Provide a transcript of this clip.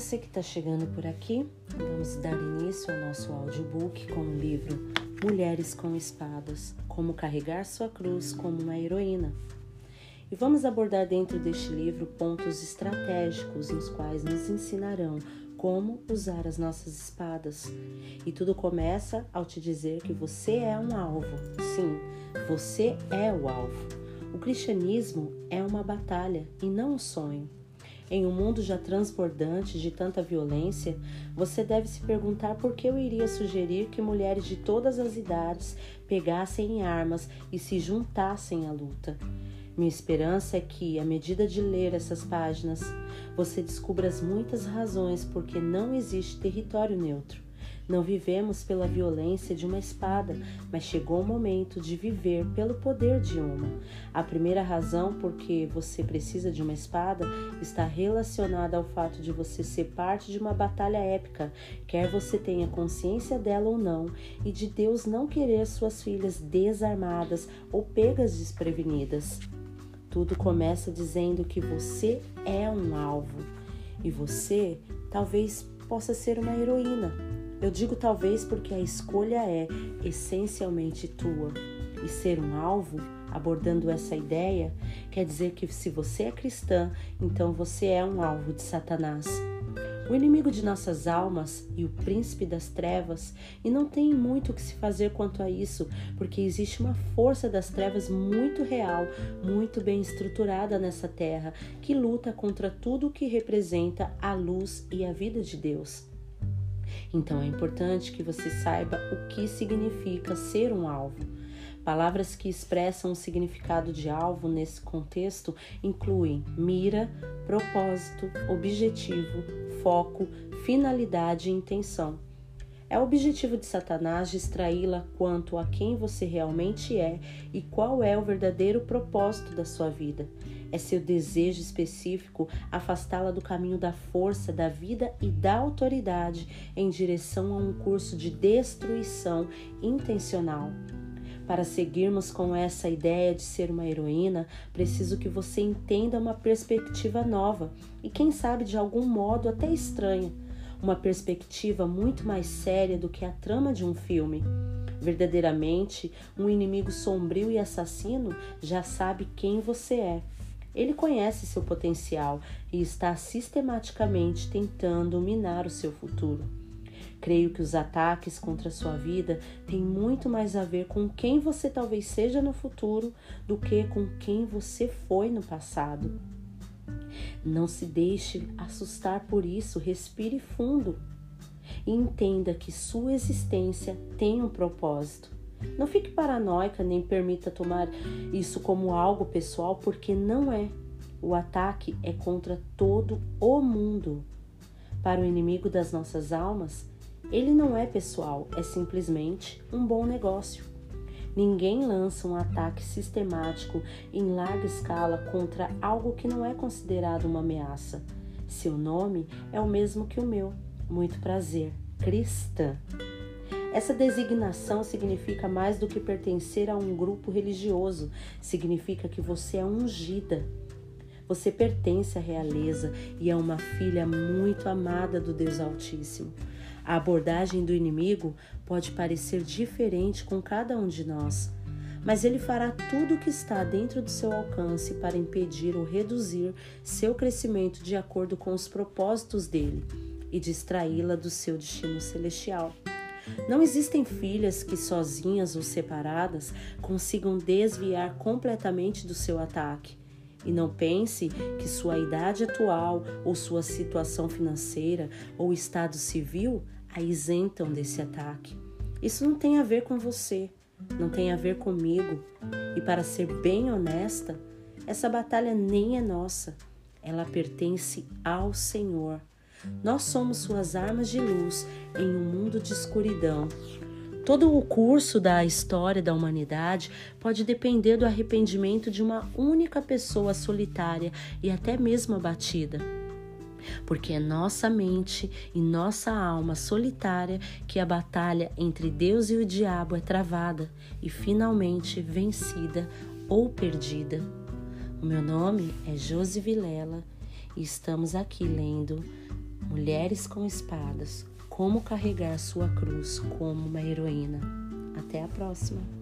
você que está chegando por aqui, vamos dar início ao nosso audiobook com o livro Mulheres com Espadas: Como Carregar Sua Cruz como uma Heroína. E vamos abordar dentro deste livro pontos estratégicos nos quais nos ensinarão como usar as nossas espadas. E tudo começa ao te dizer que você é um alvo. Sim, você é o alvo. O cristianismo é uma batalha e não um sonho. Em um mundo já transbordante de tanta violência, você deve se perguntar por que eu iria sugerir que mulheres de todas as idades pegassem armas e se juntassem à luta. Minha esperança é que, à medida de ler essas páginas, você descubra as muitas razões por que não existe território neutro. Não vivemos pela violência de uma espada, mas chegou o momento de viver pelo poder de uma. A primeira razão por que você precisa de uma espada está relacionada ao fato de você ser parte de uma batalha épica, quer você tenha consciência dela ou não, e de Deus não querer suas filhas desarmadas ou pegas desprevenidas. Tudo começa dizendo que você é um alvo e você talvez possa ser uma heroína eu digo talvez porque a escolha é essencialmente tua. E ser um alvo, abordando essa ideia, quer dizer que se você é cristã, então você é um alvo de Satanás. O inimigo de nossas almas e o príncipe das trevas, e não tem muito o que se fazer quanto a isso, porque existe uma força das trevas muito real, muito bem estruturada nessa terra, que luta contra tudo o que representa a luz e a vida de Deus. Então é importante que você saiba o que significa ser um alvo. Palavras que expressam o significado de alvo nesse contexto incluem mira, propósito, objetivo, foco, finalidade e intenção. É o objetivo de Satanás distraí-la quanto a quem você realmente é e qual é o verdadeiro propósito da sua vida. É seu desejo específico afastá-la do caminho da força, da vida e da autoridade em direção a um curso de destruição intencional. Para seguirmos com essa ideia de ser uma heroína, preciso que você entenda uma perspectiva nova e, quem sabe, de algum modo até estranha. Uma perspectiva muito mais séria do que a trama de um filme. Verdadeiramente, um inimigo sombrio e assassino já sabe quem você é ele conhece seu potencial e está sistematicamente tentando minar o seu futuro. Creio que os ataques contra sua vida têm muito mais a ver com quem você talvez seja no futuro do que com quem você foi no passado. Não se deixe assustar por isso, respire fundo e entenda que sua existência tem um propósito. Não fique paranoica nem permita tomar isso como algo pessoal, porque não é. O ataque é contra todo o mundo. Para o inimigo das nossas almas, ele não é pessoal, é simplesmente um bom negócio. Ninguém lança um ataque sistemático em larga escala contra algo que não é considerado uma ameaça. Seu nome é o mesmo que o meu. Muito prazer, cristã. Essa designação significa mais do que pertencer a um grupo religioso, significa que você é ungida. Você pertence à realeza e é uma filha muito amada do Deus Altíssimo. A abordagem do inimigo pode parecer diferente com cada um de nós, mas ele fará tudo o que está dentro do seu alcance para impedir ou reduzir seu crescimento de acordo com os propósitos dele e distraí-la do seu destino celestial. Não existem filhas que, sozinhas ou separadas, consigam desviar completamente do seu ataque. E não pense que sua idade atual, ou sua situação financeira, ou estado civil a isentam desse ataque. Isso não tem a ver com você, não tem a ver comigo. E para ser bem honesta, essa batalha nem é nossa, ela pertence ao Senhor. Nós somos suas armas de luz em um mundo de escuridão. Todo o curso da história da humanidade pode depender do arrependimento de uma única pessoa solitária e até mesmo abatida. Porque é nossa mente e nossa alma solitária que a batalha entre Deus e o diabo é travada e finalmente vencida ou perdida. O meu nome é Josi Vilela e estamos aqui lendo Mulheres com Espadas: Como carregar sua cruz como uma heroína. Até a próxima!